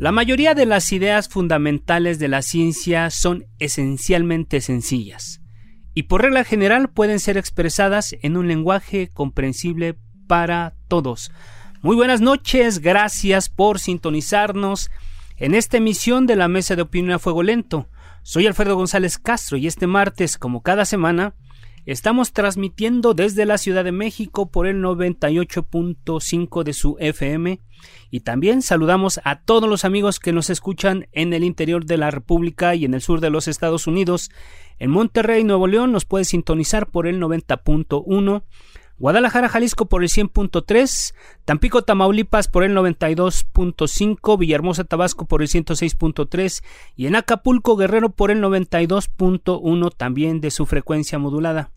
La mayoría de las ideas fundamentales de la ciencia son esencialmente sencillas y por regla general pueden ser expresadas en un lenguaje comprensible para todos. Muy buenas noches, gracias por sintonizarnos en esta emisión de la Mesa de Opinión a Fuego Lento. Soy Alfredo González Castro y este martes, como cada semana, Estamos transmitiendo desde la Ciudad de México por el 98.5 de su FM y también saludamos a todos los amigos que nos escuchan en el interior de la República y en el sur de los Estados Unidos. En Monterrey, Nuevo León nos puede sintonizar por el 90.1 Guadalajara, Jalisco por el 100.3, Tampico, Tamaulipas por el 92.5, Villahermosa, Tabasco por el 106.3 y en Acapulco, Guerrero por el 92.1 también de su frecuencia modulada.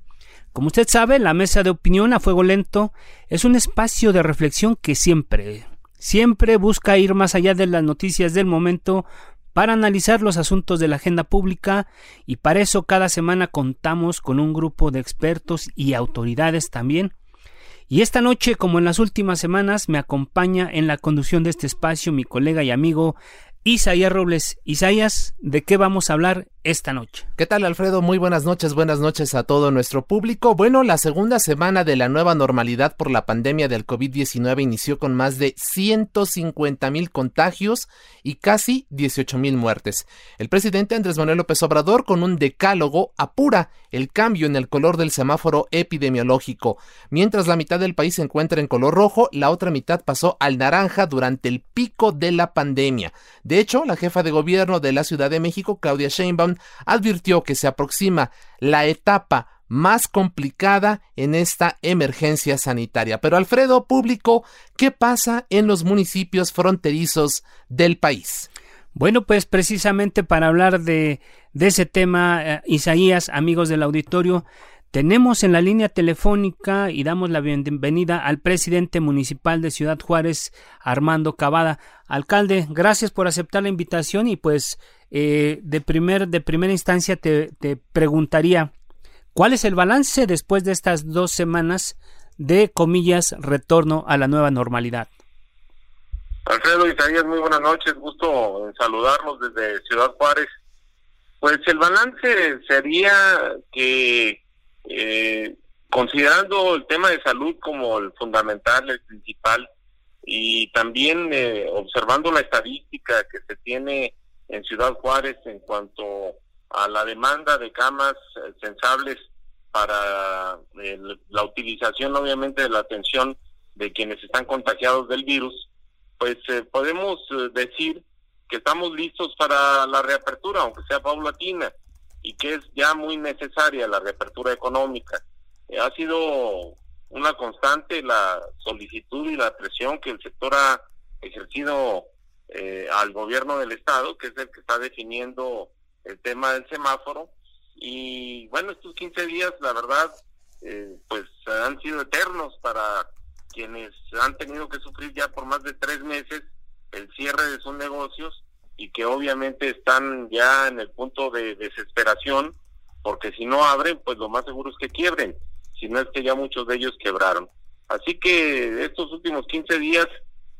Como usted sabe, la mesa de opinión a fuego lento es un espacio de reflexión que siempre, siempre busca ir más allá de las noticias del momento para analizar los asuntos de la agenda pública y para eso cada semana contamos con un grupo de expertos y autoridades también. Y esta noche, como en las últimas semanas, me acompaña en la conducción de este espacio mi colega y amigo Isaías Robles. Isaías, ¿de qué vamos a hablar esta noche? ¿Qué tal, Alfredo? Muy buenas noches, buenas noches a todo nuestro público. Bueno, la segunda semana de la nueva normalidad por la pandemia del COVID-19 inició con más de 150 mil contagios y casi 18 mil muertes. El presidente Andrés Manuel López Obrador, con un decálogo, apura el cambio en el color del semáforo epidemiológico. Mientras la mitad del país se encuentra en color rojo, la otra mitad pasó al naranja durante el pico de la pandemia. De hecho, la jefa de gobierno de la Ciudad de México, Claudia Sheinbaum, advirtió que se aproxima la etapa más complicada en esta emergencia sanitaria. Pero Alfredo, público, ¿qué pasa en los municipios fronterizos del país? Bueno, pues precisamente para hablar de, ese tema, eh, Isaías, amigos del auditorio, tenemos en la línea telefónica y damos la bienvenida al presidente municipal de Ciudad Juárez, Armando Cavada. Alcalde, gracias por aceptar la invitación y pues eh, de, primer, de primera instancia te, te preguntaría, ¿cuál es el balance después de estas dos semanas de, comillas, retorno a la nueva normalidad? Alfredo Isaías, muy buenas noches, gusto saludarlos desde Ciudad Juárez. Pues el balance sería que eh, considerando el tema de salud como el fundamental, el principal, y también eh, observando la estadística que se tiene en Ciudad Juárez en cuanto a la demanda de camas eh, sensables para la utilización obviamente de la atención de quienes están contagiados del virus, pues podemos decir que estamos listos para la reapertura, aunque sea paulatina y que es ya muy necesaria la reapertura económica. Eh, ha sido una constante la solicitud y la presión que el sector ha ejercido eh, al gobierno del estado, que es el que está definiendo el tema del semáforo. Y bueno, estos 15 días, la verdad, eh, pues han sido eternos para quienes han tenido que sufrir ya por más de tres meses el cierre de sus negocios y que obviamente están ya en el punto de desesperación, porque si no abren, pues lo más seguro es que quiebren, si no es que ya muchos de ellos quebraron. Así que estos últimos 15 días,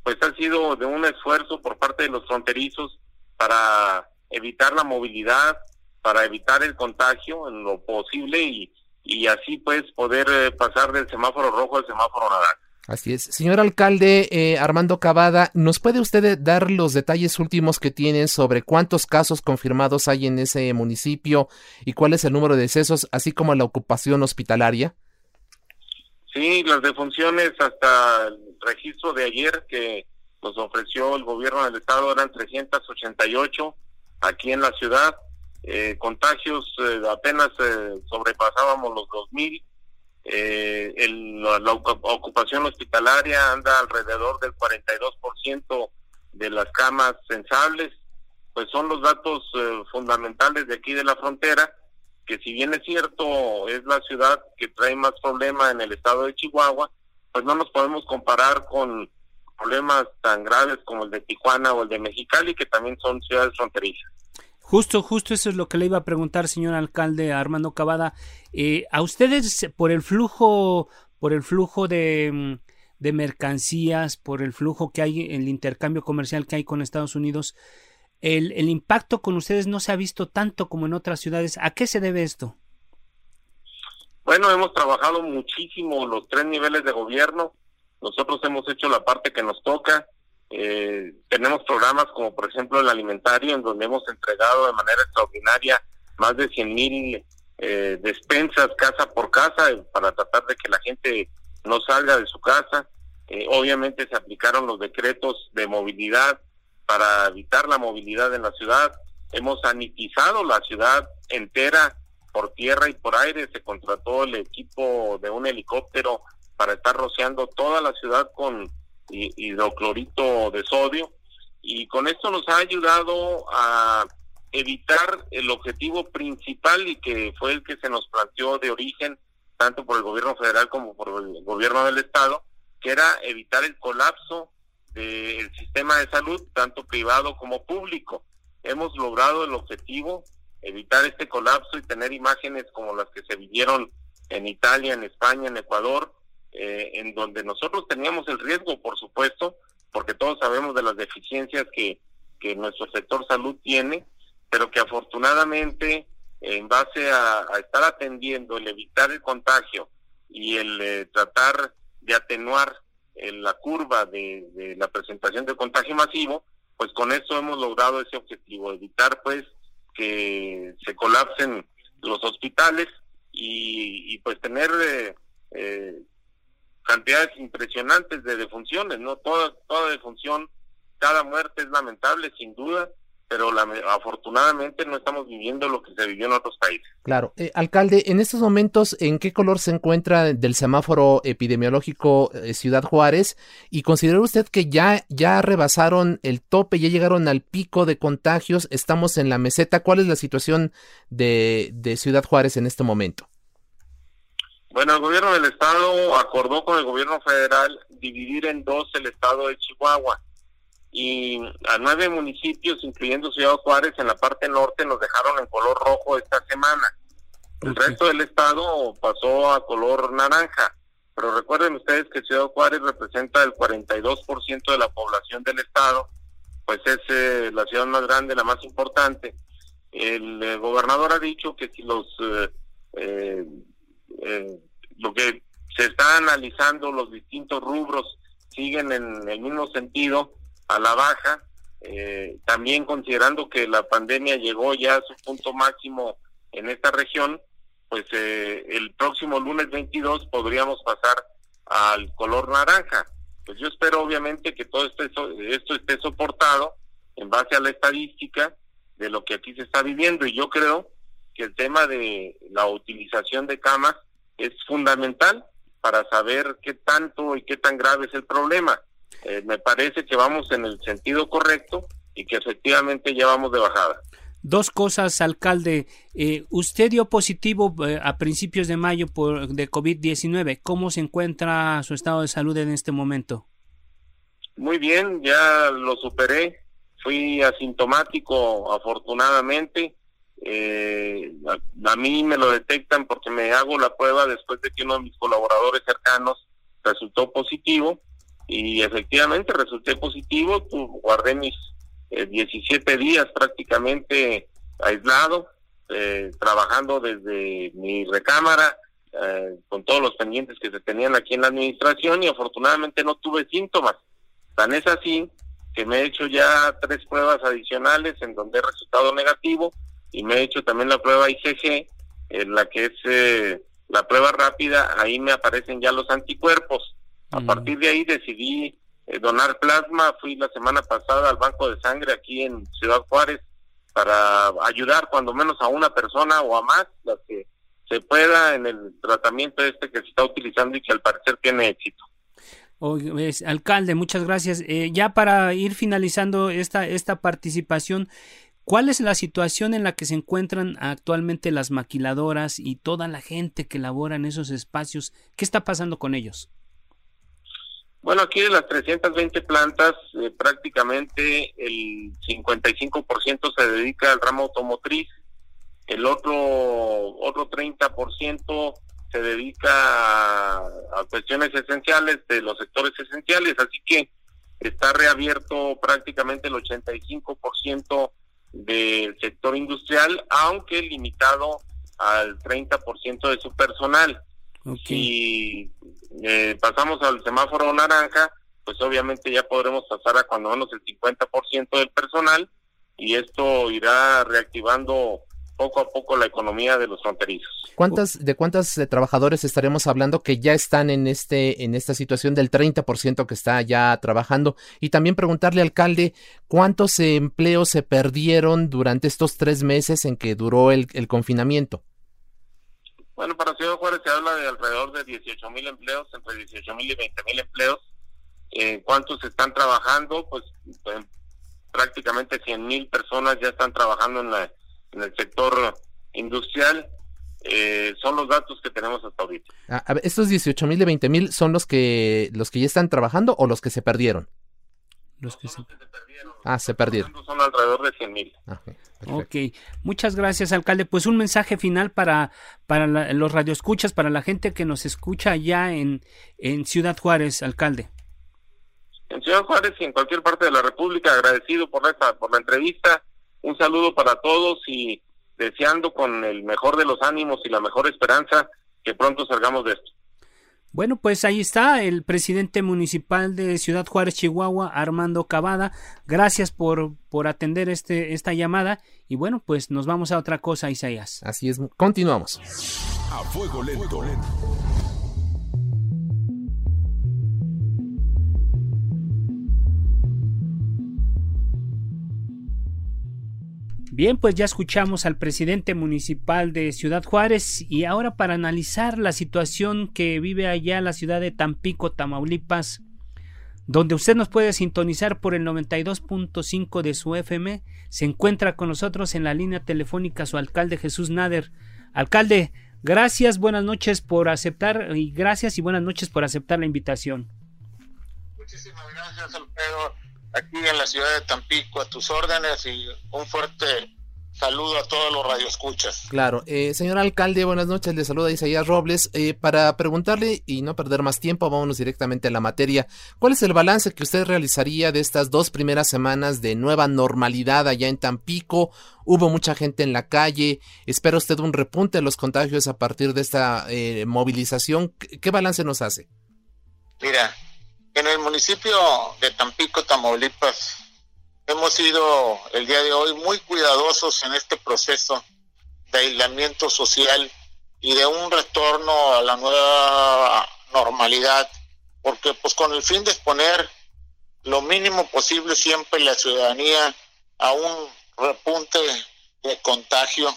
pues han sido de un esfuerzo por parte de los fronterizos para evitar la movilidad, para evitar el contagio en lo posible y, y así pues poder eh, pasar del semáforo rojo al semáforo naranja. Así es. Señor alcalde eh, Armando Cavada, ¿nos puede usted dar los detalles últimos que tienen sobre cuántos casos confirmados hay en ese municipio y cuál es el número de decesos, así como la ocupación hospitalaria? Sí, las defunciones hasta el registro de ayer que nos ofreció el gobierno del estado eran 388 aquí en la ciudad. Eh, contagios eh, apenas eh, sobrepasábamos los 2000. Eh, la, ocupación hospitalaria anda alrededor del 42% de las camas sensables. Pues son los datos fundamentales de aquí de la frontera, que si bien es cierto, es la ciudad que trae más problemas en el estado de Chihuahua, pues no nos podemos comparar con problemas tan graves como el de Tijuana o el de Mexicali, que también son ciudades fronterizas. Justo, justo eso es lo que le iba a preguntar, señor alcalde Armando Cavada. Eh, a ustedes, por el flujo, por el flujo de, mm, de mercancías, por el flujo que hay, el intercambio comercial que hay con Estados Unidos, el, el impacto con ustedes no se ha visto tanto como en otras ciudades. ¿A qué se debe esto? Bueno, hemos trabajado muchísimo los tres niveles de gobierno nosotros hemos hecho la parte que nos toca. Eh, tenemos programas como por ejemplo el alimentario, en donde hemos entregado de manera extraordinaria más de 100 mil eh, despensas casa por casa eh, para tratar de que la gente no salga de su casa. obviamente se aplicaron los decretos de movilidad para evitar la movilidad en la ciudad. Hemos sanitizado la ciudad entera por tierra y por aire. Se contrató el equipo de un helicóptero para estar rociando toda la ciudad con hidroclorito de sodio y con esto nos ha ayudado a evitar el objetivo principal y que fue el que se nos planteó de origen tanto por el gobierno federal como por el gobierno del estado, que era evitar el colapso del sistema de salud, tanto privado como público. Hemos logrado el objetivo, evitar este colapso y tener imágenes como las que se vivieron en Italia, en España, en Ecuador, eh, en donde nosotros teníamos el riesgo, por supuesto, porque todos sabemos de las deficiencias que, que nuestro sector salud tiene, pero que afortunadamente, en base a, estar atendiendo, el evitar el contagio y el eh, tratar de atenuar eh, la curva de, de, la presentación de contagio masivo, pues con eso hemos logrado ese objetivo, evitar pues que se colapsen los hospitales y, y pues tener eh, cantidades impresionantes de defunciones, ¿no? Toda, toda defunción, cada muerte es lamentable, sin duda, pero la, afortunadamente no estamos viviendo lo que se vivió en otros países. Claro. Eh, alcalde, en estos momentos, ¿en qué color se encuentra del semáforo epidemiológico eh, Ciudad Juárez? ¿Y considera usted que ya, ya rebasaron el tope, ya llegaron al pico de contagios, estamos en la meseta? ¿Cuál es la situación de, de Ciudad Juárez en este momento? Bueno, el gobierno del estado acordó con el gobierno federal dividir en dos el estado de Chihuahua y a nueve municipios, incluyendo Ciudad Juárez, en la parte norte nos dejaron en color rojo esta semana. El resto del estado pasó a color naranja. Pero recuerden ustedes que Ciudad Juárez representa el 42% de la población del estado, pues es eh, la ciudad más grande, la más importante. El eh, gobernador ha dicho que si los eh, eh eh, lo que se está analizando, los distintos rubros siguen en el mismo sentido, a la baja, eh, también considerando que la pandemia llegó ya a su punto máximo en esta región, pues eh, el próximo lunes 22 podríamos pasar al color naranja. Pues yo espero obviamente que todo esto, esto esté soportado en base a la estadística de lo que aquí se está viviendo y yo creo que el tema de la utilización de camas es fundamental para saber qué tanto y qué tan grave es el problema. Eh, me parece que vamos en el sentido correcto y que efectivamente ya vamos de bajada. Dos cosas, alcalde. Eh, usted dio positivo eh, a principios de mayo por, de COVID-19. ¿Cómo se encuentra su estado de salud en este momento? Muy bien, ya lo superé. Fui asintomático, afortunadamente. Eh, a, mí me lo detectan porque me hago la prueba después de que uno de mis colaboradores cercanos resultó positivo y efectivamente resulté positivo, guardé mis 17 eh, días prácticamente aislado, eh, trabajando desde mi recámara, eh, con todos los pendientes que se tenían aquí en la administración y afortunadamente no tuve síntomas. Tan es así que me he hecho ya tres pruebas adicionales en donde he resultado negativo y me he hecho también la prueba IgG, en la que es eh, la prueba rápida, ahí me aparecen ya los anticuerpos. A mm. partir de ahí decidí eh, donar plasma, fui la semana pasada al banco de sangre aquí en Ciudad Juárez para ayudar cuando menos a una persona o a más, las que se pueda en el tratamiento este que se está utilizando y que al parecer tiene éxito. alcalde, muchas gracias. Eh, ya para ir finalizando esta, esta participación, ¿cuál es la situación en la que se encuentran actualmente las maquiladoras y toda la gente que labora en esos espacios? ¿Qué está pasando con ellos? Bueno, aquí de las 320 plantas, eh, prácticamente el 55% se dedica al ramo automotriz, el otro otro 30% se dedica a, cuestiones esenciales de los sectores esenciales, así que está reabierto prácticamente el 85% del sector industrial, aunque limitado al 30% de su personal. Si eh, pasamos al semáforo naranja, pues obviamente ya podremos pasar a cuando menos el 50% del personal y esto irá reactivando poco a poco la economía de los fronterizos. ¿Cuántas de cuántos eh, trabajadores estaremos hablando que ya están en este en esta situación del 30% que está ya trabajando? Y también preguntarle alcalde cuántos empleos se perdieron durante estos tres meses en que duró el confinamiento. Bueno, para Ciudad Juárez se habla de alrededor de 18 mil empleos, entre 18 mil y 20 mil empleos. Eh, ¿Cuántos están trabajando? Pues, pues prácticamente 100 mil personas ya están trabajando en, la, en el sector industrial. Eh, son los datos que tenemos hasta ahorita. Ah, a ¿Estos 18 mil y 20 mil son los que, los que ya están trabajando o los que se perdieron? Los que, se... perdieron. Ah, se perdieron. Son alrededor de 100 mil. Ah, ok, muchas gracias, alcalde. Pues un mensaje final para, para los radioescuchas, para la gente que nos escucha allá en, en Ciudad Juárez, alcalde. En Ciudad Juárez y en cualquier parte de la República, agradecido por, esta, por la entrevista. Un saludo para todos y deseando con el mejor de los ánimos y la mejor esperanza que pronto salgamos de esto. Bueno, pues ahí está el presidente municipal de Ciudad Juárez, Chihuahua, Armando Cavada. Gracias por, por atender este, esta llamada. Y bueno, pues nos vamos a otra cosa, Isaías. Así es, continuamos. A fuego lento. Bien, pues ya escuchamos al presidente municipal de Ciudad Juárez y ahora para analizar la situación que vive allá la ciudad de Tampico, Tamaulipas, donde usted nos puede sintonizar por el 92.5 de su FM, se encuentra con nosotros en la línea telefónica su alcalde Jesús Nader. Alcalde, gracias, buenas noches por aceptar y gracias y buenas noches por aceptar la invitación. Muchísimas gracias, Alfredo aquí en la ciudad de Tampico a tus órdenes y un fuerte saludo a todos los radioescuchas. Claro, eh, señor alcalde, buenas noches, le saluda Isaías Robles. Eh, para preguntarle y no perder más tiempo, vámonos directamente a la materia. ¿Cuál es el balance que usted realizaría de estas dos primeras semanas de nueva normalidad allá en Tampico? Hubo mucha gente en la calle. ¿Espera usted un repunte de los contagios a partir de esta eh, movilización? ¿Qué balance nos hace? Mira, en el municipio de Tampico, Tamaulipas, hemos sido el día de hoy muy cuidadosos en este proceso de aislamiento social y de un retorno a la nueva normalidad, porque pues con el fin de exponer lo mínimo posible siempre la ciudadanía a un repunte de contagio.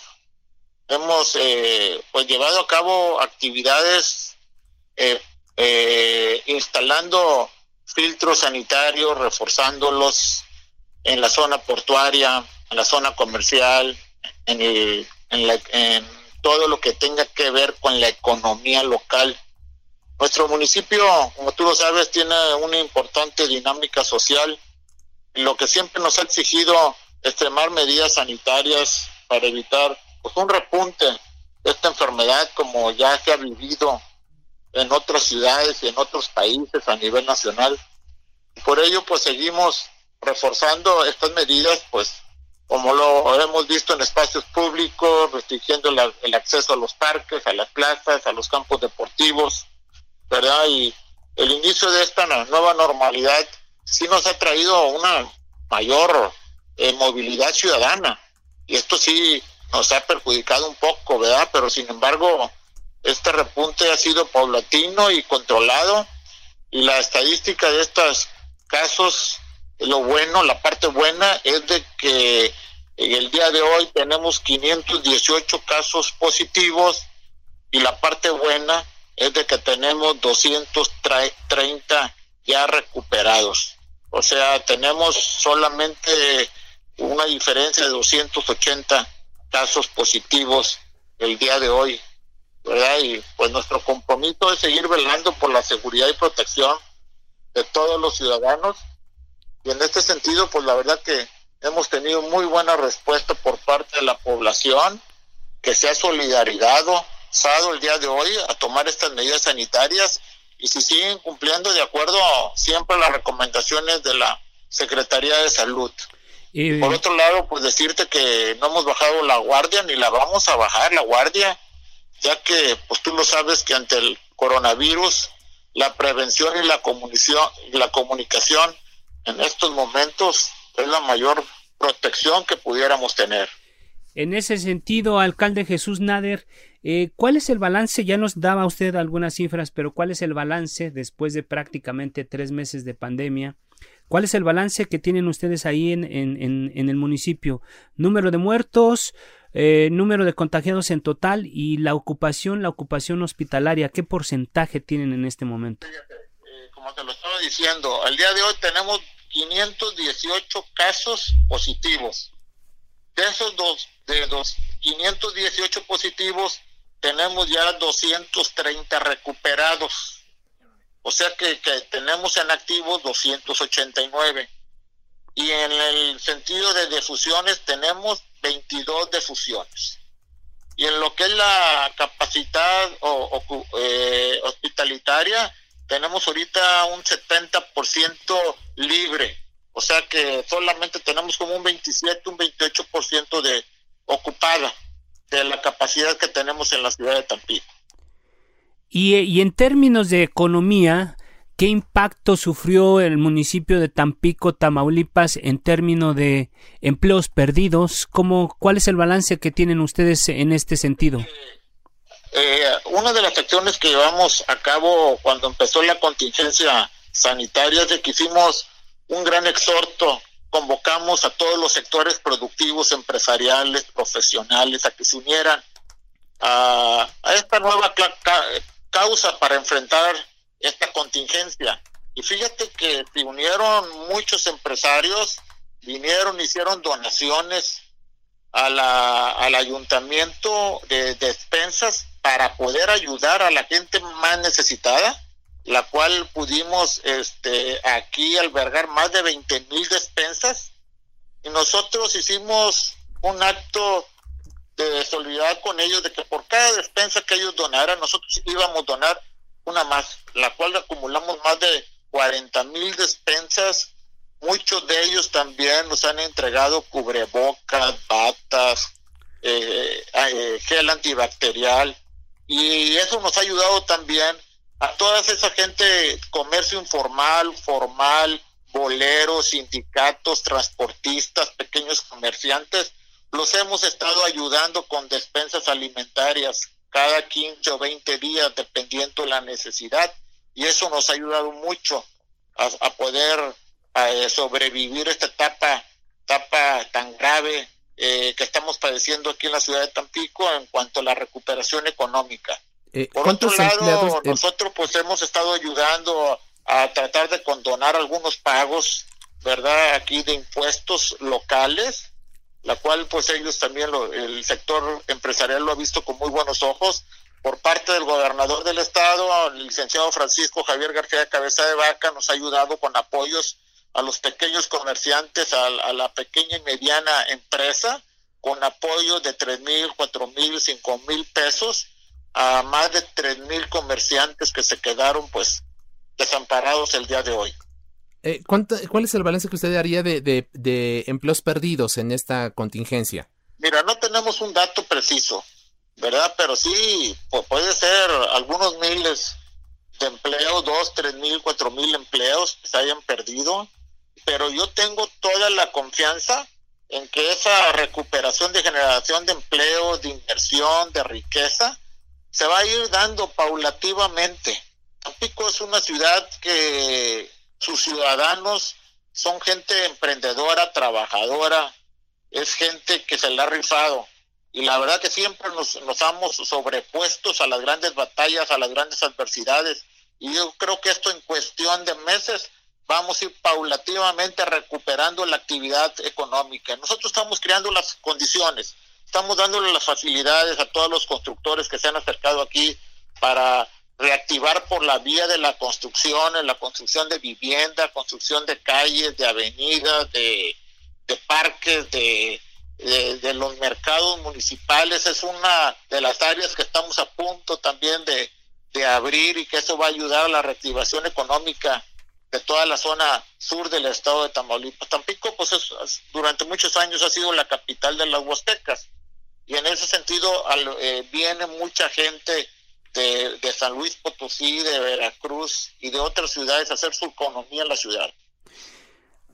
Hemos eh, pues llevado a cabo actividades eh, eh, instalando filtros sanitarios, reforzándolos en la zona portuaria, en la zona comercial, en, el, en, todo lo que tenga que ver con la economía local. Nuestro municipio, como tú lo sabes, tiene una importante dinámica social, lo que siempre nos ha exigido extremar medidas sanitarias para evitar pues, un repunte de esta enfermedad como ya se ha vivido en otras ciudades y en otros países a nivel nacional. Por ello, pues seguimos reforzando estas medidas, pues como lo hemos visto en espacios públicos, restringiendo el acceso a los parques, a las plazas, a los campos deportivos, ¿verdad? Y el inicio de esta nueva normalidad sí nos ha traído una mayor eh, movilidad ciudadana. Y esto sí nos ha perjudicado un poco, ¿verdad? Pero sin embargo, este repunte ha sido paulatino y controlado. Y la estadística de estos casos, lo bueno, la parte buena es de que en el día de hoy tenemos 518 casos positivos y la parte buena es de que tenemos 230 ya recuperados. O sea, tenemos solamente una diferencia de 280 casos positivos el día de hoy, ¿verdad? Y pues nuestro compromiso es seguir velando por la seguridad y protección de todos los ciudadanos. Y en este sentido, pues la verdad que hemos tenido muy buena respuesta por parte de la población que se ha solidarizado el día de hoy a tomar estas medidas sanitarias y si siguen cumpliendo de acuerdo siempre a las recomendaciones de la Secretaría de Salud. Y... Por otro lado, pues decirte que no hemos bajado la guardia ni la vamos a bajar la guardia, ya que pues tú lo sabes que ante el coronavirus la prevención y la comunicación, la comunicación en estos momentos es la mayor protección que pudiéramos tener. En ese sentido, alcalde Jesús Nader, eh, ¿Cuál es el balance? Ya nos daba usted algunas cifras, pero ¿cuál es el balance después de prácticamente tres meses de pandemia? ¿Cuál es el balance que tienen ustedes ahí en, en, el municipio? Número de muertos, eh, número de contagiados en total y la ocupación, la ocupación hospitalaria. ¿Qué porcentaje tienen en este momento? Eh, como te lo estaba diciendo, al día de hoy tenemos 518 casos positivos. De esos dos, de los 518 positivos, tenemos ya 230 recuperados. O sea que, tenemos en activo 289. Y en el sentido de defusiones tenemos 22 defusiones. Y en lo que es la capacidad o, eh, hospitalitaria, tenemos ahorita un 70% libre. O sea que solamente tenemos como un 27, un 28% de ocupada de la capacidad que tenemos en la ciudad de Tampico. Y, en términos de economía, ¿qué impacto sufrió el municipio de Tampico, Tamaulipas, en términos de empleos perdidos? ¿Cómo, ¿Cuál es el balance que tienen ustedes en este sentido? Eh, una de las acciones que llevamos a cabo cuando empezó la contingencia sanitaria es de que hicimos un gran exhorto convocamos a todos los sectores productivos, empresariales, profesionales, a que se unieran a, esta nueva causa para enfrentar esta contingencia. Y fíjate que se unieron muchos empresarios, vinieron, hicieron donaciones a la, al ayuntamiento de despensas para poder ayudar a la gente más necesitada la cual pudimos este, aquí albergar más de 20 mil despensas y nosotros hicimos un acto de solidaridad con ellos de que por cada despensa que ellos donaran, nosotros íbamos a donar una más, la cual acumulamos más de 40 mil despensas. Muchos de ellos también nos han entregado cubrebocas, batas, eh, eh, gel antibacterial. Y eso nos ha ayudado también a toda esa gente, comercio informal, formal, boleros, sindicatos, transportistas, pequeños comerciantes, los hemos estado ayudando con despensas alimentarias cada 15 o 20 días, dependiendo de la necesidad, y eso nos ha ayudado mucho a, poder eh, sobrevivir esta etapa, etapa tan grave eh, que estamos padeciendo aquí en la ciudad de Tampico en cuanto a la recuperación económica. Eh, Por otro lado, nosotros pues hemos estado ayudando a tratar de condonar algunos pagos, ¿verdad? Aquí de impuestos locales, la cual pues ellos también, el sector empresarial lo ha visto con muy buenos ojos. Por parte del gobernador del estado, el licenciado Francisco Javier García Cabeza de Vaca, nos ha ayudado con apoyos a los pequeños comerciantes, a, a la pequeña y mediana empresa, con apoyo de tres mil, cuatro mil, cinco mil pesos a más de mil comerciantes que se quedaron pues desamparados el día de hoy. Eh, ¿Cuál es el balance que usted haría de, empleos perdidos en esta contingencia? Mira, no tenemos un dato preciso, ¿verdad? Pero sí, puede ser algunos miles de empleos, dos, tres mil, cuatro mil empleos que se hayan perdido, pero yo tengo toda la confianza en que esa recuperación de generación de empleo, de inversión, de riqueza, se va a ir dando paulativamente. Tampico es una ciudad que sus ciudadanos son gente emprendedora, trabajadora, es gente que se la ha rifado. Y la verdad que siempre nos, nos hemos sobrepuestos a las grandes batallas, a las grandes adversidades. Y yo creo que esto en cuestión de meses vamos a ir paulativamente recuperando la actividad económica. Nosotros estamos creando las condiciones, estamos dándole las facilidades a todos los constructores que se han acercado aquí para reactivar por la vía de la construcción, en la construcción de vivienda, construcción de calles, de avenidas, de, parques, de, de, los mercados municipales. Es una de las áreas que estamos a punto también de, de abrir y que eso va a ayudar a la reactivación económica de toda la zona sur del estado de Tamaulipas. Tampico, pues durante muchos años ha sido la capital de las Huastecas y en ese sentido eh, viene mucha gente de, de, San Luis Potosí, de Veracruz y de otras ciudades hacer su economía en la ciudad.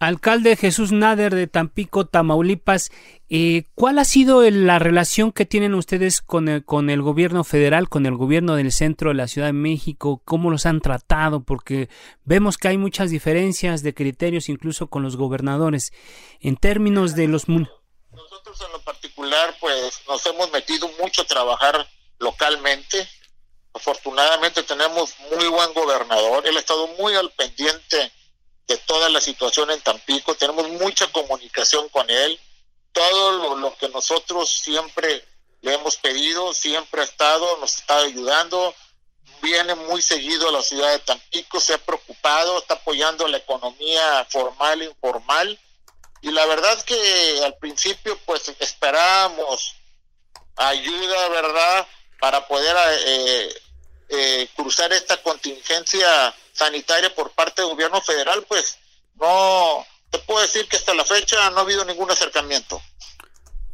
Alcalde Jesús Nader de Tampico, Tamaulipas, eh, ¿cuál ha sido la relación que tienen ustedes con el, con el gobierno federal, con el gobierno del centro de la Ciudad de México? ¿Cómo los han tratado? Porque vemos que hay muchas diferencias de criterios incluso con los gobernadores. En términos de los... Nosotros en lo particular pues nos hemos metido mucho a trabajar localmente. Afortunadamente tenemos muy buen gobernador. Él ha estado muy al pendiente de toda la situación en Tampico, tenemos mucha comunicación con él, todo lo, que nosotros siempre le hemos pedido, siempre ha estado, nos está ayudando, viene muy seguido a la ciudad de Tampico, se ha preocupado, está apoyando la economía formal e informal, y la verdad que al principio pues esperábamos ayuda, ¿verdad?, para poder eh, eh, cruzar esta contingencia sanitaria por parte del gobierno federal, pues no, te puedo decir que hasta la fecha no ha habido ningún acercamiento.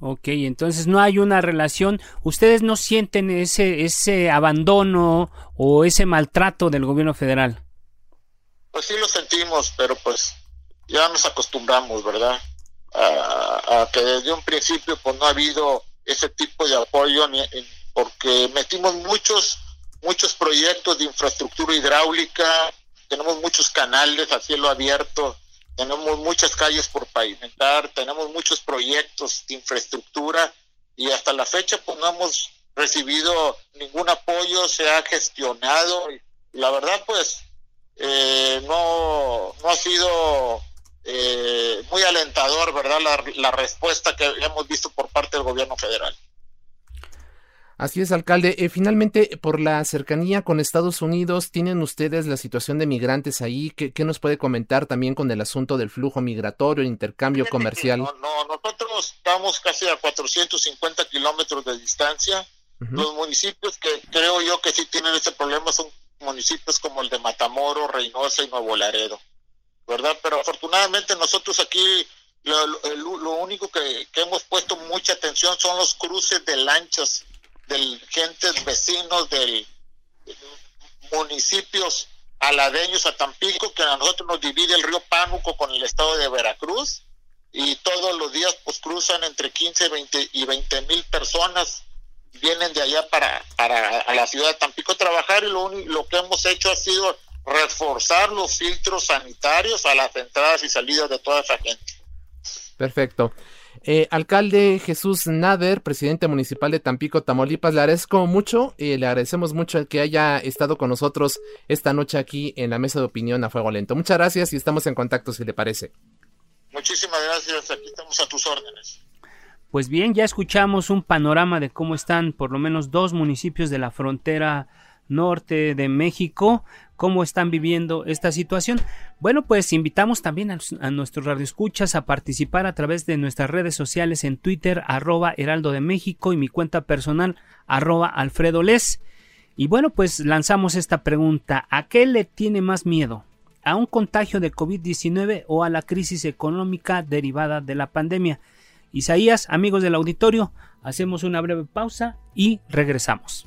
Ok, entonces no hay una relación. ¿Ustedes no sienten ese, ese abandono o ese maltrato del gobierno federal? Pues sí lo sentimos, pero pues ya nos acostumbramos, ¿verdad? A, que desde un principio pues no ha habido ese tipo de apoyo ni, porque metimos muchos muchos proyectos de infraestructura hidráulica, tenemos muchos canales a cielo abierto, tenemos muchas calles por pavimentar, tenemos muchos proyectos de infraestructura y hasta la fecha pues no hemos recibido ningún apoyo, se ha gestionado la verdad pues eh, no, no ha sido eh, muy alentador, ¿verdad? La, la respuesta que hemos visto por parte del gobierno federal. Así es, alcalde. Eh, finalmente, por la cercanía con Estados Unidos, ¿tienen ustedes la situación de migrantes ahí? ¿Qué, nos puede comentar también con el asunto del flujo migratorio, el intercambio comercial? No, nosotros estamos casi a 450 kilómetros de distancia. Los municipios que creo yo que sí tienen este problema son municipios como el de Matamoros, Reynosa y Nuevo Laredo, ¿verdad? Pero afortunadamente nosotros aquí lo, único que, que hemos puesto mucha atención son los cruces de lanchas del gentes vecinos del municipios aladeños a Tampico, que a nosotros nos divide el río Pánuco con el estado de Veracruz, y todos los días pues cruzan entre 15 20 y 20 mil personas, vienen de allá para, para a la ciudad de Tampico trabajar, y lo, lo que hemos hecho ha sido reforzar los filtros sanitarios a las entradas y salidas de toda esa gente. Perfecto. Eh, alcalde Jesús Nader, presidente municipal de Tampico, Tamaulipas, le agradezco mucho y le agradecemos mucho que haya estado con nosotros esta noche aquí en la mesa de opinión a fuego lento. Muchas gracias y estamos en contacto si le parece. Muchísimas gracias, aquí estamos a tus órdenes. Pues bien, ya escuchamos un panorama de cómo están por lo menos dos municipios de la frontera norte de México, cómo están viviendo esta situación. Bueno, pues invitamos también a, nuestros radioescuchas a participar a través de nuestras redes sociales en Twitter, arroba Heraldo de México y mi cuenta personal, arroba Alfredo Les. Y bueno, pues lanzamos esta pregunta, ¿a qué le tiene más miedo? a un contagio de COVID-19 o a la crisis económica derivada de la pandemia. Isaías, amigos del auditorio, hacemos una breve pausa y regresamos.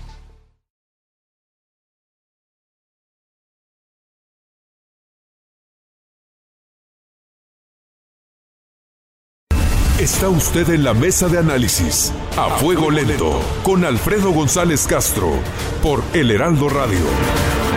Está usted en la mesa de análisis, a fuego lento, con Alfredo González Castro, por El Heraldo Radio.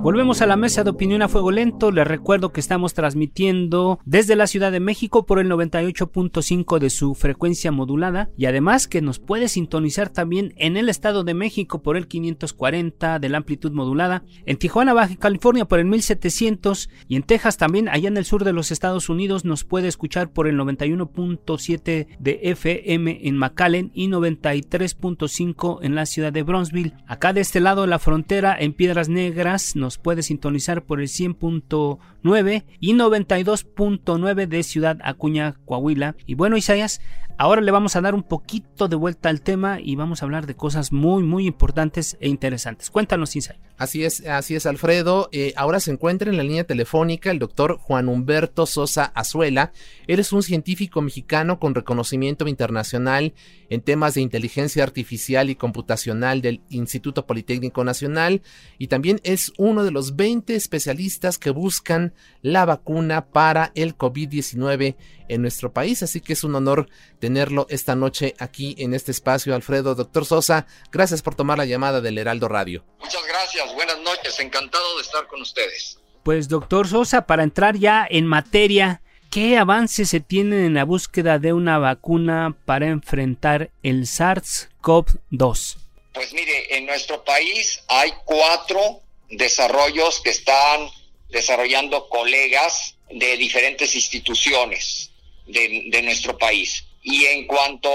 Volvemos a la mesa de opinión a fuego lento. Les recuerdo que estamos transmitiendo desde la Ciudad de México por el 98.5 de su frecuencia modulada y además que nos puede sintonizar también en el Estado de México por el 540 de la amplitud modulada, en Tijuana, Baja California por el 1700 y en Texas también, allá en el sur de los Estados Unidos nos puede escuchar por el 91.7 de FM en McAllen y 93.5 en la ciudad de Bronzeville. Acá de este lado de la frontera en Piedras Negras nos puede sintonizar por el 100.9 y 92.9 de Ciudad Acuña, Coahuila. Y bueno, Isaías, Ahora le vamos a dar un poquito de vuelta al tema y vamos a hablar de cosas muy, muy importantes e interesantes. Cuéntanos, Insay. Así es, así es, Alfredo. Eh, ahora se encuentra en la línea telefónica el doctor Juan Humberto Sosa Azuela. Él es un científico mexicano con reconocimiento internacional en temas de inteligencia artificial y computacional del Instituto Politécnico Nacional y también es uno de los 20 especialistas que buscan la vacuna para el COVID-19 en nuestro país. Así que es un honor tenerlo esta noche aquí en este espacio, Alfredo. Doctor Sosa, gracias por tomar la llamada del Heraldo Radio. Muchas gracias, buenas noches, encantado de estar con ustedes. Pues doctor Sosa, para entrar ya en materia, ¿qué avances se tienen en la búsqueda de una vacuna para enfrentar el SARS-CoV-2? Pues mire, en nuestro país hay cuatro desarrollos que están desarrollando colegas de diferentes instituciones de, nuestro país. Y en cuanto,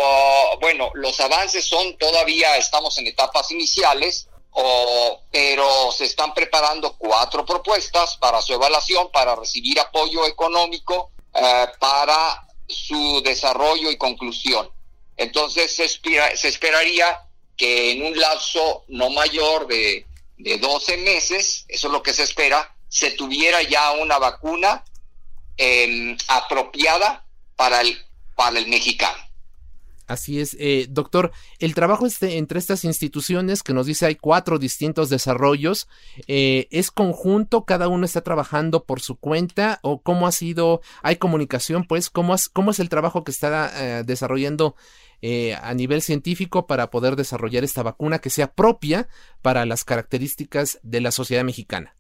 bueno, los avances son todavía, estamos en etapas iniciales, o, pero se están preparando cuatro propuestas para su evaluación, para recibir apoyo económico, eh, para su desarrollo y conclusión. Entonces se, se esperaría que en un lapso no mayor de, de 12 meses, eso es lo que se espera, se tuviera ya una vacuna em, apropiada para el, para el mexicano. Así es, eh, doctor. El trabajo este, entre estas instituciones que nos dice hay cuatro distintos desarrollos, eh, ¿es conjunto? ¿Cada uno está trabajando por su cuenta? ¿O cómo ha sido? ¿Hay comunicación? Pues, ¿cómo, cómo es el trabajo que está eh, desarrollando a nivel científico para poder desarrollar esta vacuna que sea propia para las características de la sociedad mexicana?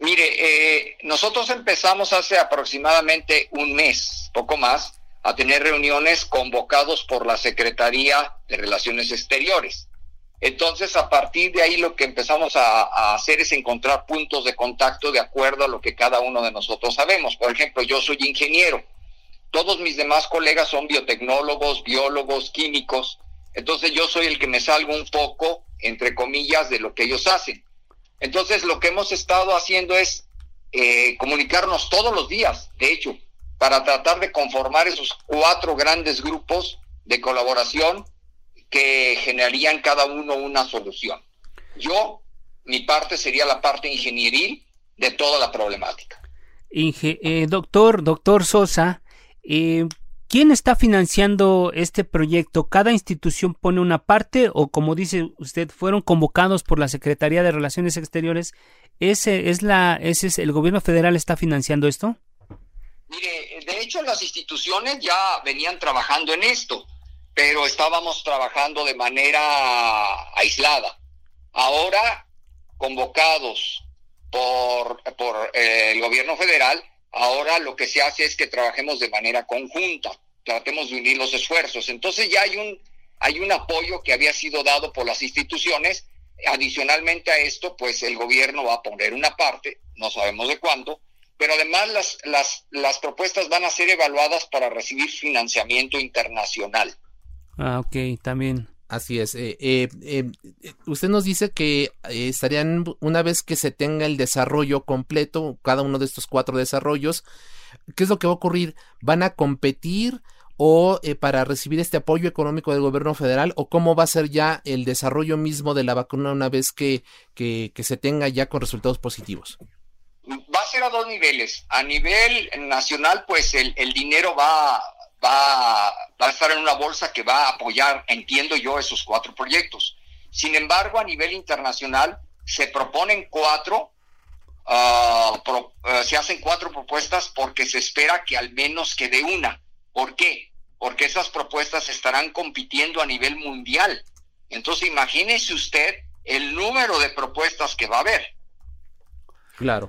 Mire, eh, nosotros empezamos hace aproximadamente un mes, poco más, a tener reuniones convocados por la Secretaría de Relaciones Exteriores. Entonces, a partir de ahí lo que empezamos a, a, hacer es encontrar puntos de contacto de acuerdo a lo que cada uno de nosotros sabemos. Por ejemplo, yo soy ingeniero. Todos mis demás colegas son biotecnólogos, biólogos, químicos. Entonces, yo soy el que me salgo un poco, entre comillas, de lo que ellos hacen. Entonces, lo que hemos estado haciendo es eh, comunicarnos todos los días, de hecho, para tratar de conformar esos cuatro grandes grupos de colaboración que generarían cada uno una solución. Yo, mi parte sería la parte ingenieril de toda la problemática. Eh, doctor, doctor Sosa, eh, ¿Quién está financiando este proyecto? ¿Cada institución pone una parte o como dice usted, fueron convocados por la Secretaría de Relaciones Exteriores? ¿Ese es la, ese es, el gobierno federal está financiando esto? Mire, de hecho las instituciones ya venían trabajando en esto, pero estábamos trabajando de manera aislada. Ahora, convocados por, por eh, el gobierno federal, Ahora lo que se hace es que trabajemos de manera conjunta. tratemos de unir los esfuerzos. Entonces ya hay un, hay un apoyo que había sido dado por las instituciones. Adicionalmente a esto, pues el gobierno va a poner una parte, no sabemos de cuándo, pero además las, las, las propuestas van a ser evaluadas para recibir financiamiento internacional. Ah, ok, también. Así es. Eh, eh, eh, usted nos dice que estarían, una vez que se tenga el desarrollo completo, cada uno de estos cuatro desarrollos, ¿qué es lo que va a ocurrir? ¿Van a competir o para recibir este apoyo económico del gobierno federal o cómo va a ser ya el desarrollo mismo de la vacuna una vez que, que, que se tenga ya con resultados positivos? Va a ser a dos niveles. A nivel nacional, pues el, el dinero va, va, a estar en una bolsa que va a apoyar, entiendo yo, esos cuatro proyectos. Sin embargo, a nivel internacional se proponen cuatro, ah, ah, se hacen cuatro propuestas porque se espera que al menos quede una. ¿Por qué? Porque esas propuestas estarán compitiendo a nivel mundial. Entonces, imagínese usted el número de propuestas que va a haber. Claro.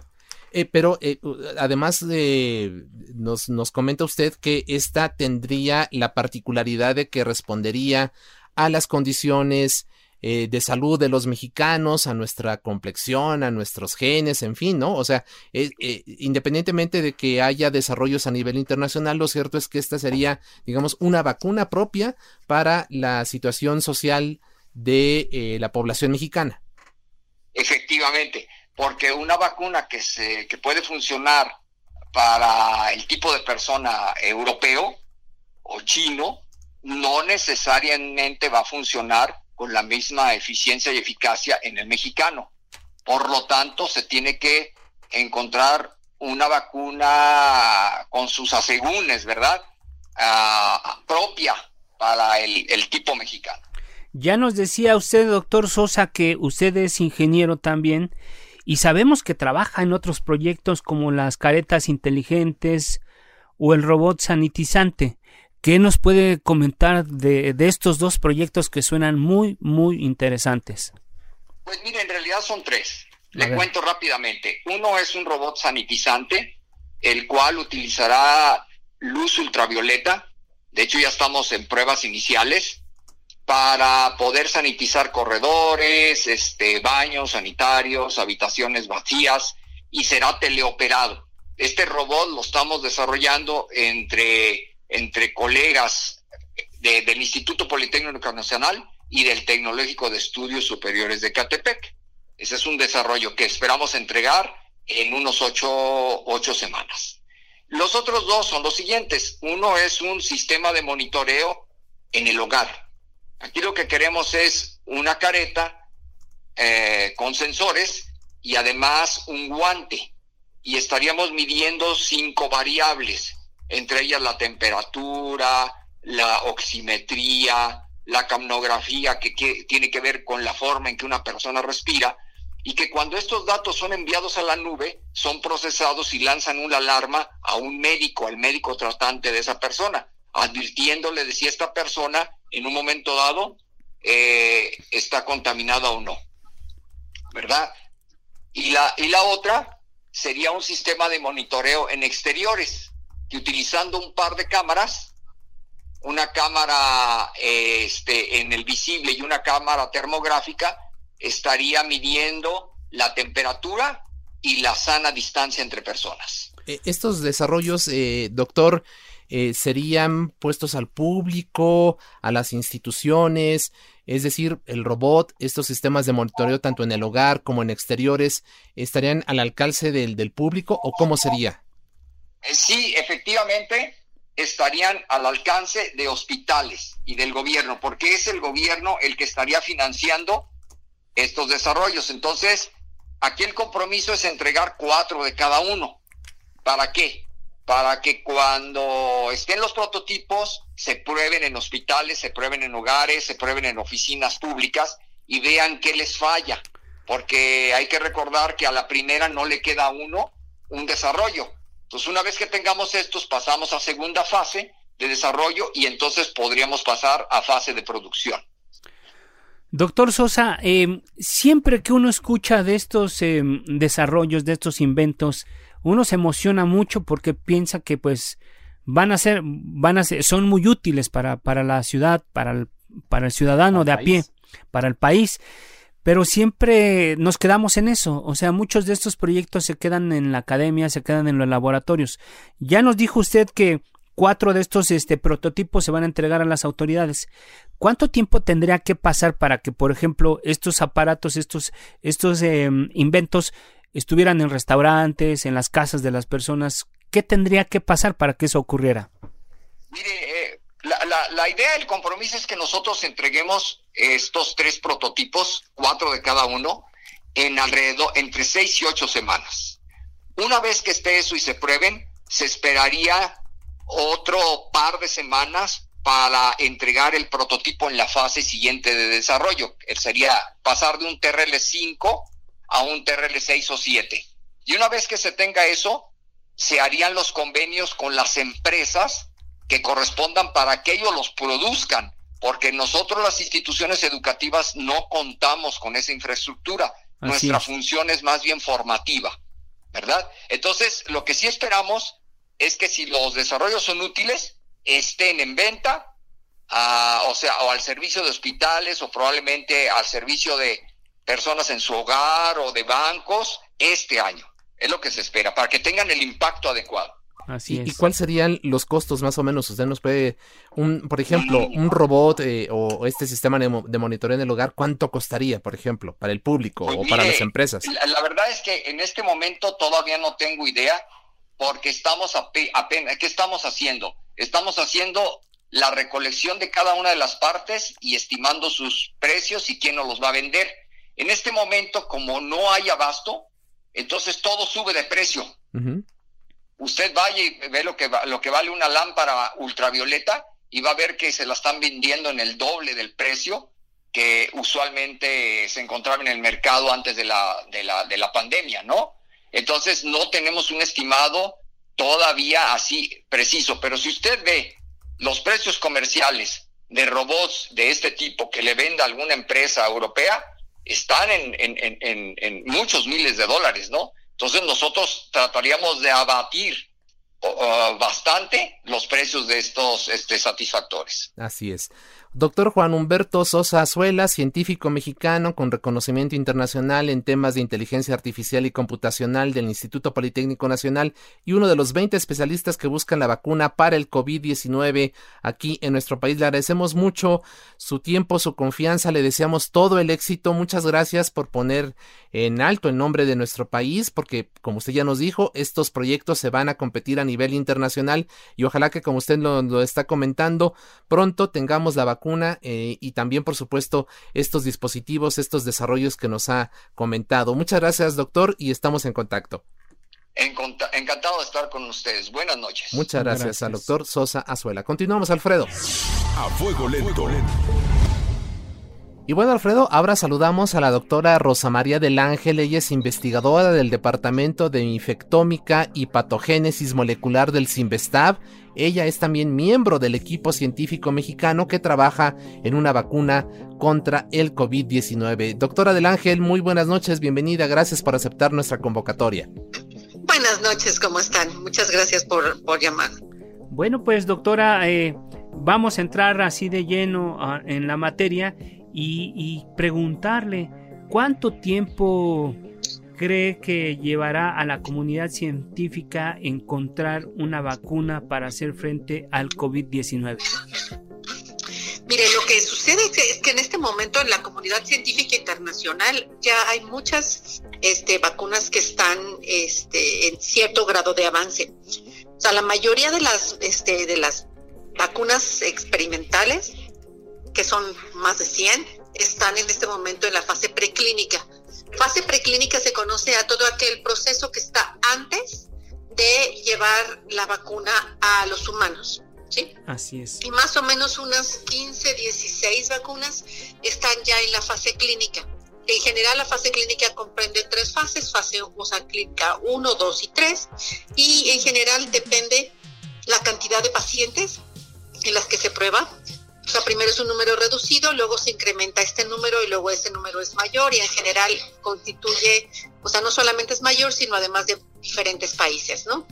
Eh, pero eh, además de, nos, nos comenta usted que esta tendría la particularidad de que respondería a las condiciones eh, de salud de los mexicanos, a nuestra complexión, a nuestros genes, en fin, ¿no? O sea, independientemente de que haya desarrollos a nivel internacional, lo cierto es que esta sería, digamos, una vacuna propia para la situación social de la población mexicana. Efectivamente porque una vacuna que, se, que puede funcionar para el tipo de persona europeo o chino, no necesariamente va a funcionar con la misma eficiencia y eficacia en el mexicano. Por lo tanto, se tiene que encontrar una vacuna con sus asegúnes, ¿verdad? Ah, propia para el, el tipo mexicano. Ya nos decía usted, doctor Sosa, que usted es ingeniero también y sabemos que trabaja en otros proyectos como las caretas inteligentes o el robot sanitizante. ¿Qué nos puede comentar de, estos dos proyectos que suenan muy, muy interesantes? Pues mire, en realidad son tres. Le cuento rápidamente. Uno es un robot sanitizante, el cual utilizará luz ultravioleta. De hecho, ya estamos en pruebas iniciales para poder sanitizar corredores, este, baños sanitarios, habitaciones vacías y será teleoperado. Este robot lo estamos desarrollando entre, entre colegas del Instituto Politécnico Nacional y del Tecnológico de Estudios Superiores de Catepec. Ese es un desarrollo que esperamos entregar en unos ocho, ocho semanas. Los otros dos son los siguientes. Uno es un sistema de monitoreo en el hogar Aquí lo que queremos es una careta eh, con sensores y además un guante. Y estaríamos midiendo cinco variables, entre ellas la temperatura, la oximetría, la camnografía, que, que tiene que ver con la forma en que una persona respira, y que cuando estos datos son enviados a la nube, son procesados y lanzan una alarma a un médico, al médico tratante de esa persona advirtiéndole de si esta persona en un momento dado eh, está contaminada o no. ¿Verdad? Y la, y la otra sería un sistema de monitoreo en exteriores, que utilizando un par de cámaras, una cámara este, en el visible y una cámara termográfica, estaría midiendo la temperatura y la sana distancia entre personas. Eh, estos desarrollos, eh, doctor, eh, serían puestos al público, a las instituciones, es decir, el robot, estos sistemas de monitoreo tanto en el hogar como en exteriores, estarían al alcance del, del público o cómo sería? Eh, sí, efectivamente, estarían al alcance de hospitales y del gobierno, porque es el gobierno el que estaría financiando estos desarrollos. Entonces, aquí el compromiso es entregar cuatro de cada uno. ¿Para qué? Para que cuando estén los prototipos se prueben en hospitales, se prueben en hogares, se prueben en oficinas públicas y vean qué les falla, porque hay que recordar que a la primera no le queda a uno un desarrollo. Entonces, una vez que tengamos estos, pasamos a segunda fase de desarrollo y entonces podríamos pasar a fase de producción. Doctor Sosa, eh, siempre que uno escucha de estos eh, desarrollos, de estos inventos, uno se emociona mucho porque piensa que pues van a ser, van a ser, son muy útiles para, para la ciudad, para el, para el ciudadano de a pie, para el país. Pero siempre nos quedamos en eso, o sea, muchos de estos proyectos se quedan en la academia, se quedan en los laboratorios. Ya nos dijo usted que cuatro de estos este, prototipos se van a entregar a las autoridades. ¿Cuánto tiempo tendría que pasar para que, por ejemplo, estos aparatos, estos, estos em, inventos estuvieran en restaurantes, en las casas de las personas? ¿Qué tendría que pasar para que eso ocurriera? Mire, eh, la, la, idea del compromiso es que nosotros entreguemos estos tres prototipos, cuatro de cada uno, en alrededor entre seis y ocho semanas. Una vez que esté eso y se prueben, se esperaría otro par de semanas para entregar el prototipo en la fase siguiente de desarrollo. Sería pasar de un TRL5 a un TRL6 o 7. Y una vez que se tenga eso, se harían los convenios con las empresas que correspondan para que ellos los produzcan, porque nosotros las instituciones educativas no contamos con esa infraestructura. Nuestra función es más bien formativa, ¿verdad? Entonces, lo que sí esperamos es que si los desarrollos son útiles, estén en venta, o sea, o al servicio de hospitales o probablemente al servicio de personas en su hogar o de bancos este año. Es lo que se espera, para que tengan el impacto adecuado. Así ¿Y, cuáles serían los costos más o menos? Usted nos puede, un, por ejemplo, mm. un robot eh, o este sistema de, monitoreo en el hogar, ¿cuánto costaría, por ejemplo, para el público pues o para las empresas? la, verdad es que en este momento todavía no tengo idea porque estamos apenas, ¿qué estamos haciendo? Estamos haciendo la recolección de cada una de las partes y estimando sus precios y quién nos los va a vender. En este momento, como no hay abasto, entonces todo sube de precio. Usted vaya y ve lo que, lo que vale una lámpara ultravioleta y va a ver que se la están vendiendo en el doble del precio que usualmente se encontraba en el mercado antes de la, de la, de la pandemia, ¿no? Entonces no tenemos un estimado todavía así preciso, pero si usted ve los precios comerciales de robots de este tipo que le venda alguna empresa europea, están en, en, muchos miles de dólares, ¿no? Entonces nosotros trataríamos de abatir bastante los precios de estos este, satisfactores. Así es. Doctor Juan Humberto Sosa Azuela, científico mexicano con reconocimiento internacional en temas de inteligencia artificial y computacional del Instituto Politécnico Nacional y uno de los 20 especialistas que buscan la vacuna para el COVID-19 aquí en nuestro país. Le agradecemos mucho su tiempo, su confianza, le deseamos todo el éxito. Muchas gracias por poner en alto el nombre de nuestro país, porque como usted ya nos dijo, estos proyectos se van a competir a nivel internacional y ojalá que como usted lo, lo está comentando, pronto tengamos la vacuna eh, y también, por supuesto, estos dispositivos, estos desarrollos que nos ha comentado. Muchas gracias, doctor, y estamos en contacto. Encantado de estar con ustedes. Buenas noches. Muchas gracias, al doctor Sosa Azuela. Continuamos, Alfredo. A fuego lento. Y bueno, Alfredo, ahora saludamos a la doctora Rosa María del Ángel. Ella es investigadora del Departamento de Infectómica y Patogénesis Molecular del CIMBESTAB. Ella es también miembro del equipo científico mexicano que trabaja en una vacuna contra el COVID-19. Doctora del Ángel, muy buenas noches, bienvenida, gracias por aceptar nuestra convocatoria. Buenas noches, ¿cómo están? Muchas gracias por, por llamar. Bueno, pues doctora, eh, vamos a entrar así de lleno en la materia y, preguntarle cuánto tiempo cree que llevará a la comunidad científica encontrar una vacuna para hacer frente al COVID-19? Mire, lo que sucede es que en este momento en la comunidad científica internacional ya hay muchas este, vacunas que están este, en cierto grado de avance. O sea, la mayoría de las, este, de las vacunas experimentales que son más de 100, están en este momento en la fase preclínica. Fase preclínica se conoce a todo aquel proceso que está antes de llevar la vacuna a los humanos. ¿sí? Así es. Y más o menos unas 15, 16 vacunas están ya en la fase clínica. En general, la fase clínica comprende tres fases, fase o sea, clínica 1, 2 y 3, y en general depende la cantidad de pacientes en las que se prueba, o sea, primero es un número reducido, luego se incrementa este número y luego ese número es mayor y en general constituye, o sea, no solamente es mayor, sino además de diferentes países, ¿no?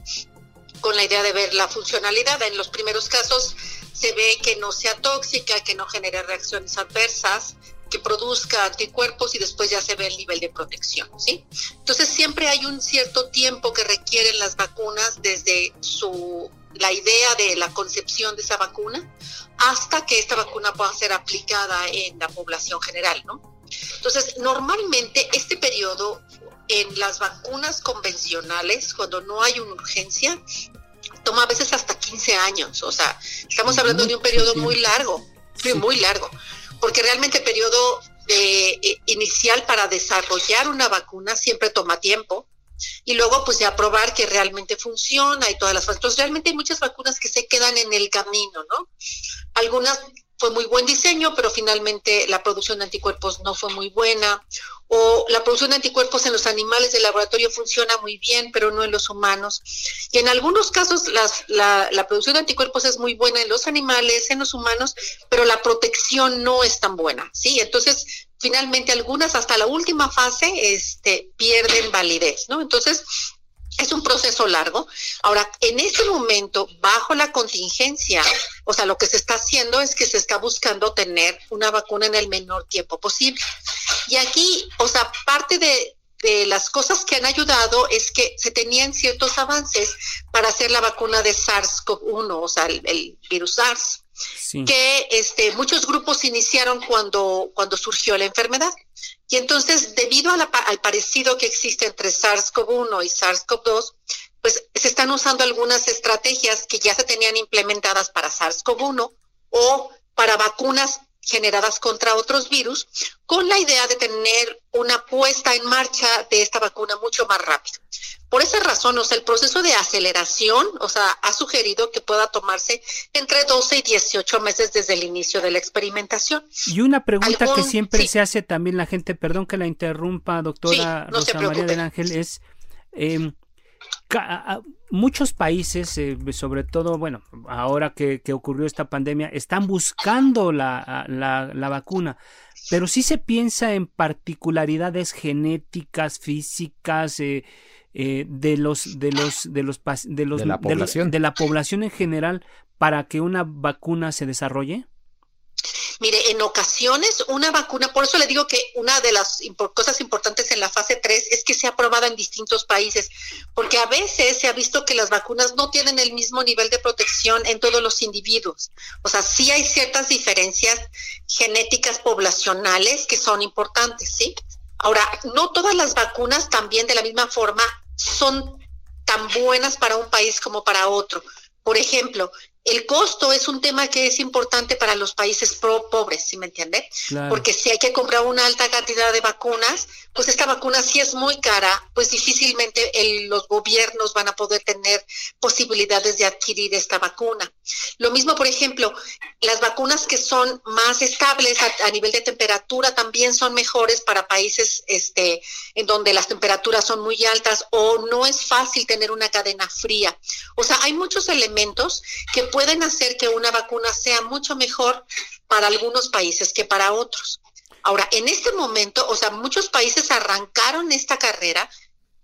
con la idea de ver la funcionalidad. En los primeros casos se ve que no sea tóxica, que no genere reacciones adversas, que produzca anticuerpos y después ya se ve el nivel de protección, ¿sí? Entonces siempre hay un cierto tiempo que requieren las vacunas desde su la idea de la concepción de esa vacuna hasta que esta vacuna pueda ser aplicada en la población general, ¿no? Entonces, normalmente este periodo en las vacunas convencionales, cuando no hay una urgencia, toma a veces hasta 15 años. O sea, estamos hablando de un periodo muy largo, muy largo, porque realmente el periodo eh, inicial para desarrollar una vacuna siempre toma tiempo y luego pues ya probar que realmente funciona y todas las Entonces realmente hay muchas vacunas que se quedan en el camino, ¿no? Algunas fue muy buen diseño, pero finalmente la producción de anticuerpos no fue muy buena. O la producción de anticuerpos en los animales de laboratorio funciona muy bien, pero no en los humanos. Y en algunos casos la, la, producción de anticuerpos es muy buena en los animales, en los humanos, pero la protección no es tan buena, ¿sí? Entonces, finalmente algunas hasta la última fase este, pierden validez, ¿no? Entonces, es un proceso largo. Ahora, en este momento, bajo la contingencia, o sea, lo que se está haciendo es que se está buscando tener una vacuna en el menor tiempo posible. Y aquí, o sea, parte de, las cosas que han ayudado es que se tenían ciertos avances para hacer la vacuna de SARS-CoV-1, o sea, el, virus SARS, que este, muchos grupos iniciaron cuando, cuando surgió la enfermedad. Y entonces, debido al parecido que existe entre SARS-CoV-1 y SARS-CoV-2, pues se están usando algunas estrategias que ya se tenían implementadas para SARS-CoV-1 o para vacunas generadas contra otros virus, con la idea de tener una puesta en marcha de esta vacuna mucho más rápido. Por esa razón, o sea, el proceso de aceleración, o sea, ha sugerido que pueda tomarse entre 12 y 18 meses desde el inicio de la experimentación. Y una pregunta que siempre se hace también la gente, perdón que la interrumpa, doctora Rosa María del Ángel, es... Eh, muchos países, eh, sobre todo, bueno, ahora que, ocurrió esta pandemia, están buscando la, la, vacuna, pero sí se piensa en particularidades genéticas, físicas, eh, eh, de los de los de los de los la población de la población en general para que una vacuna se desarrolle Mire, en ocasiones una vacuna, por eso le digo que una de las cosas importantes en la fase 3 es que sea aprobada en distintos países, porque a veces se ha visto que las vacunas no tienen el mismo nivel de protección en todos los individuos. O sea, sí hay ciertas diferencias genéticas poblacionales que son importantes, ¿sí? Ahora, no todas las vacunas también de la misma forma son tan buenas para un país como para otro. Por ejemplo, el costo es un tema que es importante para los países pro pobres, ¿sí me entiende? Porque si hay que comprar una alta cantidad de vacunas, pues esta vacuna si es muy cara, pues difícilmente los gobiernos van a poder tener posibilidades de adquirir esta vacuna. Lo mismo, por ejemplo, las vacunas que son más estables a, nivel de temperatura también son mejores para países este, en donde las temperaturas son muy altas o no es fácil tener una cadena fría. O sea, hay muchos elementos que pueden hacer que una vacuna sea mucho mejor para algunos países que para otros. Ahora, en este momento, o sea, muchos países arrancaron esta carrera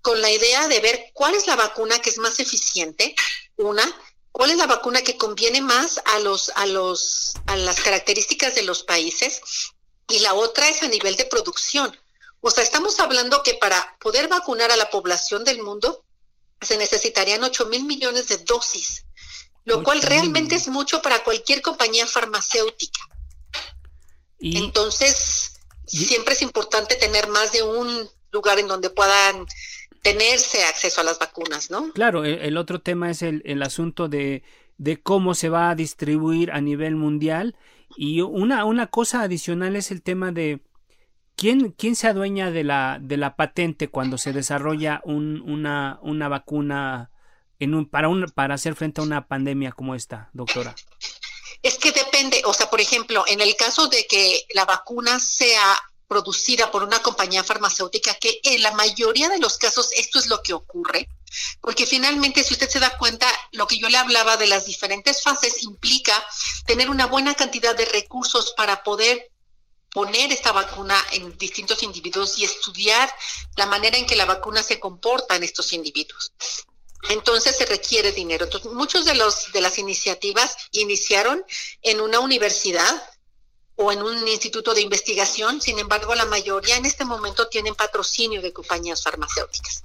con la idea de ver cuál es la vacuna que es más eficiente, una, cuál es la vacuna que conviene más a los a los a las características de los países y la otra es a nivel de producción. O sea, estamos hablando que para poder vacunar a la población del mundo se necesitarían 8 mil millones de dosis lo cual realmente es mucho para cualquier compañía farmacéutica. Entonces, siempre es importante tener más de un lugar en donde puedan tenerse acceso a las vacunas, ¿no? Claro, el, otro tema es el, el asunto de, de, cómo se va a distribuir a nivel mundial y una, una cosa adicional es el tema de quién, quién se adueña de la, de la patente cuando se desarrolla un, una, una vacuna para, un, para hacer frente a una pandemia como esta, doctora? Es que depende, o sea, por ejemplo, en el caso de que la vacuna sea producida por una compañía farmacéutica, que en la mayoría de los casos esto es lo que ocurre, porque finalmente, si usted se da cuenta, lo que yo le hablaba de las diferentes fases implica tener una buena cantidad de recursos para poder poner esta vacuna en distintos individuos y estudiar la manera en que la vacuna se comporta en estos individuos. Entonces se requiere dinero. Entonces, muchos de los de las iniciativas iniciaron en una universidad o en un instituto de investigación, sin embargo, la mayoría en este momento tienen patrocinio de compañías farmacéuticas.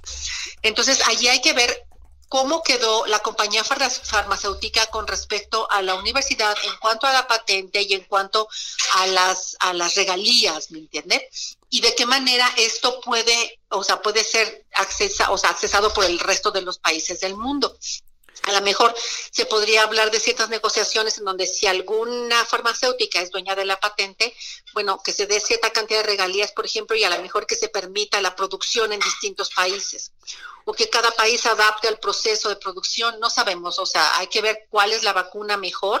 Entonces, allí hay que ver cómo quedó la compañía farmacéutica con respecto a la universidad en cuanto a la patente y en cuanto a las a las regalías, ¿me entiende? Y de qué manera esto puede, o sea, puede ser accesa, o sea, accesado por el resto de los países del mundo. A lo mejor se podría hablar de ciertas negociaciones en donde si alguna farmacéutica es dueña de la patente, bueno, que se dé cierta cantidad de regalías, por ejemplo, y a lo mejor que se permita la producción en distintos países o que cada país adapte al proceso de producción, no sabemos, o sea, hay que ver cuál es la vacuna mejor.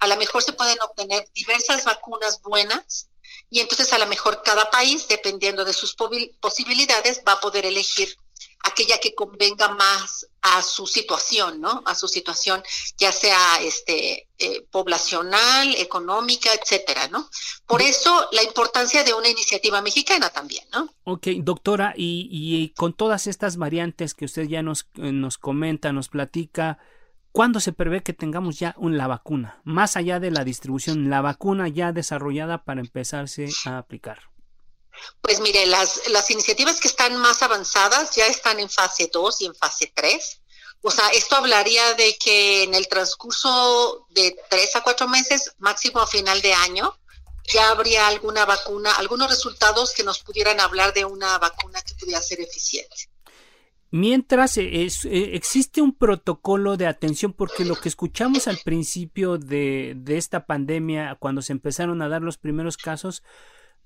A lo mejor se pueden obtener diversas vacunas buenas y entonces a lo mejor cada país, dependiendo de sus posibilidades, va a poder elegir aquella que convenga más a su situación, ¿no? A su situación, ya sea este eh, poblacional, económica, etcétera, ¿no? Por eso la importancia de una iniciativa mexicana también, ¿no? Ok, doctora, y, y con todas estas variantes que usted ya nos, eh, nos comenta, nos platica, ¿cuándo se prevé que tengamos ya la vacuna? Más allá de la distribución, la vacuna ya desarrollada para empezarse a aplicar. Pues mire, las, las iniciativas que están más avanzadas ya están en fase 2 y en fase 3. O sea, esto hablaría de que en el transcurso de 3 a 4 meses, máximo a final de año, ya habría alguna vacuna, algunos resultados que nos pudieran hablar de una vacuna que pudiera ser eficiente. Mientras eh, eh, existe un protocolo de atención, porque lo que escuchamos al principio de, de esta pandemia, cuando se empezaron a dar los primeros casos,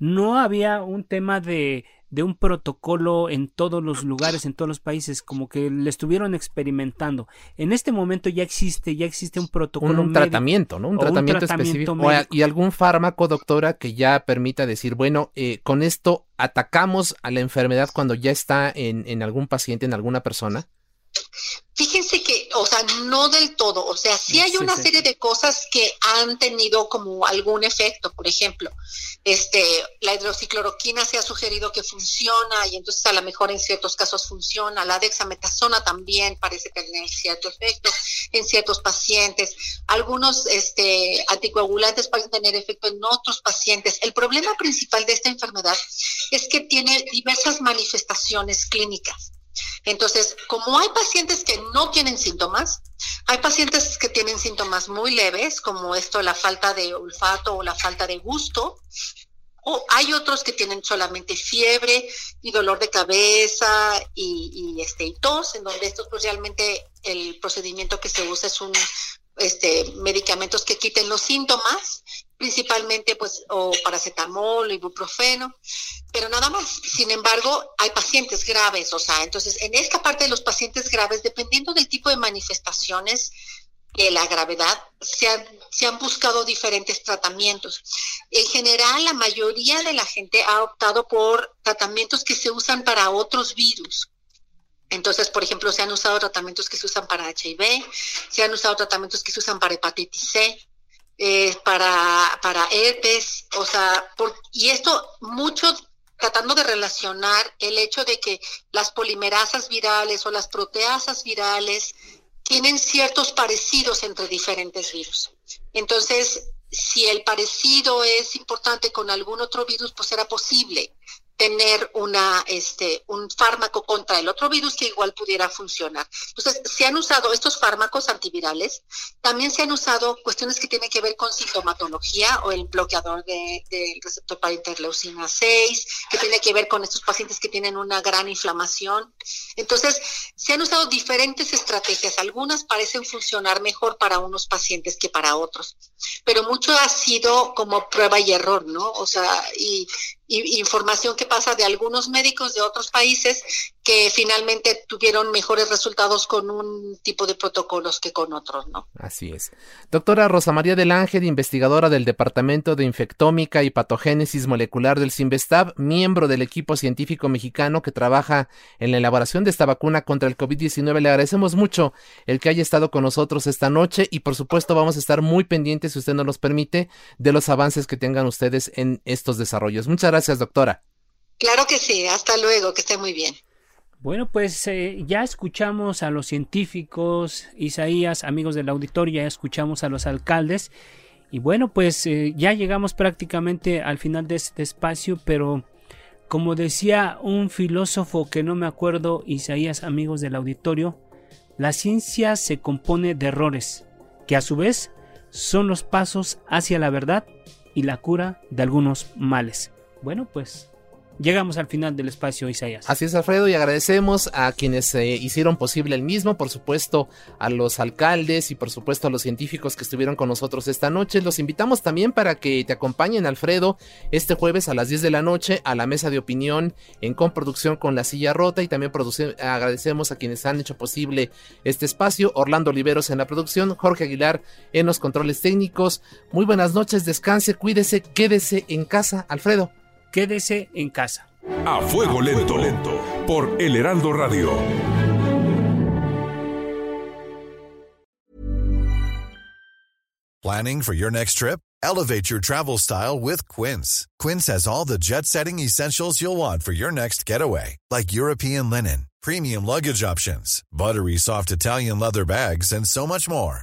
no había un tema de, de un protocolo en todos los lugares, en todos los países, como que le estuvieron experimentando. En este momento ya existe, ya existe un protocolo. Un, tratamiento, ¿no? Un tratamiento, específico. y algún fármaco, doctora, que ya permita decir, bueno, eh, con esto atacamos a la enfermedad cuando ya está en, en algún paciente, en alguna persona. Fíjense que, o sea, no del todo, o sea, sí hay una serie de cosas que han tenido como algún efecto, por ejemplo, este, la hidroxicloroquina se ha sugerido que funciona y entonces a lo mejor en ciertos casos funciona, la dexametasona también parece tener cierto efecto en ciertos pacientes, algunos este, anticoagulantes parecen tener efecto en otros pacientes. El problema principal de esta enfermedad es que tiene diversas manifestaciones clínicas. Entonces, como hay pacientes que no tienen síntomas, hay pacientes que tienen síntomas muy leves, como esto, la falta de olfato o la falta de gusto, o hay otros que tienen solamente fiebre y dolor de cabeza y, este, y tos, en donde esto pues realmente el procedimiento que se usa es un este, medicamentos que quiten los síntomas, principalmente pues o paracetamol, o ibuprofeno, pero nada más. Sin embargo, hay pacientes graves, o sea, entonces en esta parte de los pacientes graves, dependiendo del tipo de manifestaciones, de la gravedad, se han, se han buscado diferentes tratamientos. En general, la mayoría de la gente ha optado por tratamientos que se usan para otros virus, entonces, por ejemplo, se han usado tratamientos que se usan para HIV, se han usado tratamientos que se usan para hepatitis C, eh, para, para herpes, o sea, y esto mucho tratando de relacionar el hecho de que las polimerasas virales o las proteasas virales tienen ciertos parecidos entre diferentes virus. Entonces, si el parecido es importante con algún otro virus, pues será posible tener una, este, un fármaco contra el otro virus que igual pudiera funcionar. Entonces, se han usado estos fármacos antivirales, también se han usado cuestiones que tienen que ver con sintomatología o el bloqueador del de, receptor para interleucina 6, que tiene que ver con estos pacientes que tienen una gran inflamación. Entonces, se han usado diferentes estrategias, algunas parecen funcionar mejor para unos pacientes que para otros, pero mucho ha sido como prueba y error, ¿no? O sea, y información que pasa de algunos médicos de otros países que finalmente tuvieron mejores resultados con un tipo de protocolos que con otros, ¿no? Así es. Doctora Rosa María del Ángel, investigadora del Departamento de Infectómica y Patogénesis Molecular del CIMBESTAB, miembro del equipo científico mexicano que trabaja en la elaboración de esta vacuna contra el COVID-19. Le agradecemos mucho el que haya estado con nosotros esta noche y por supuesto vamos a estar muy pendientes, si usted nos los permite, de los avances que tengan ustedes en estos desarrollos. Muchas gracias, doctora. Claro que sí, hasta luego, que esté muy bien. Bueno, pues eh, ya escuchamos a los científicos, Isaías, amigos del auditorio, ya escuchamos a los alcaldes. Y bueno, pues eh, ya llegamos prácticamente al final de este espacio, pero como decía un filósofo que no me acuerdo, Isaías, amigos del auditorio, la ciencia se compone de errores, que a su vez son los pasos hacia la verdad y la cura de algunos males. Bueno, pues Llegamos al final del espacio, Isaías. Así es, Alfredo, y agradecemos a quienes eh, hicieron posible el mismo, por supuesto a los alcaldes y por supuesto a los científicos que estuvieron con nosotros esta noche. Los invitamos también para que te acompañen, Alfredo, este jueves a las 10 de la noche a la mesa de opinión en comproducción con La Silla Rota y también agradecemos a quienes han hecho posible este espacio, Orlando Oliveros en la producción, Jorge Aguilar en los controles técnicos. Muy buenas noches, descanse, cuídese, quédese en casa, Alfredo. Quédese en casa. A fuego lento, lento, por El Heraldo Radio. Planning for your next trip? Elevate your travel style with Quince. Quince has all the jet setting essentials you'll want for your next getaway, like European linen, premium luggage options, buttery soft Italian leather bags, and so much more.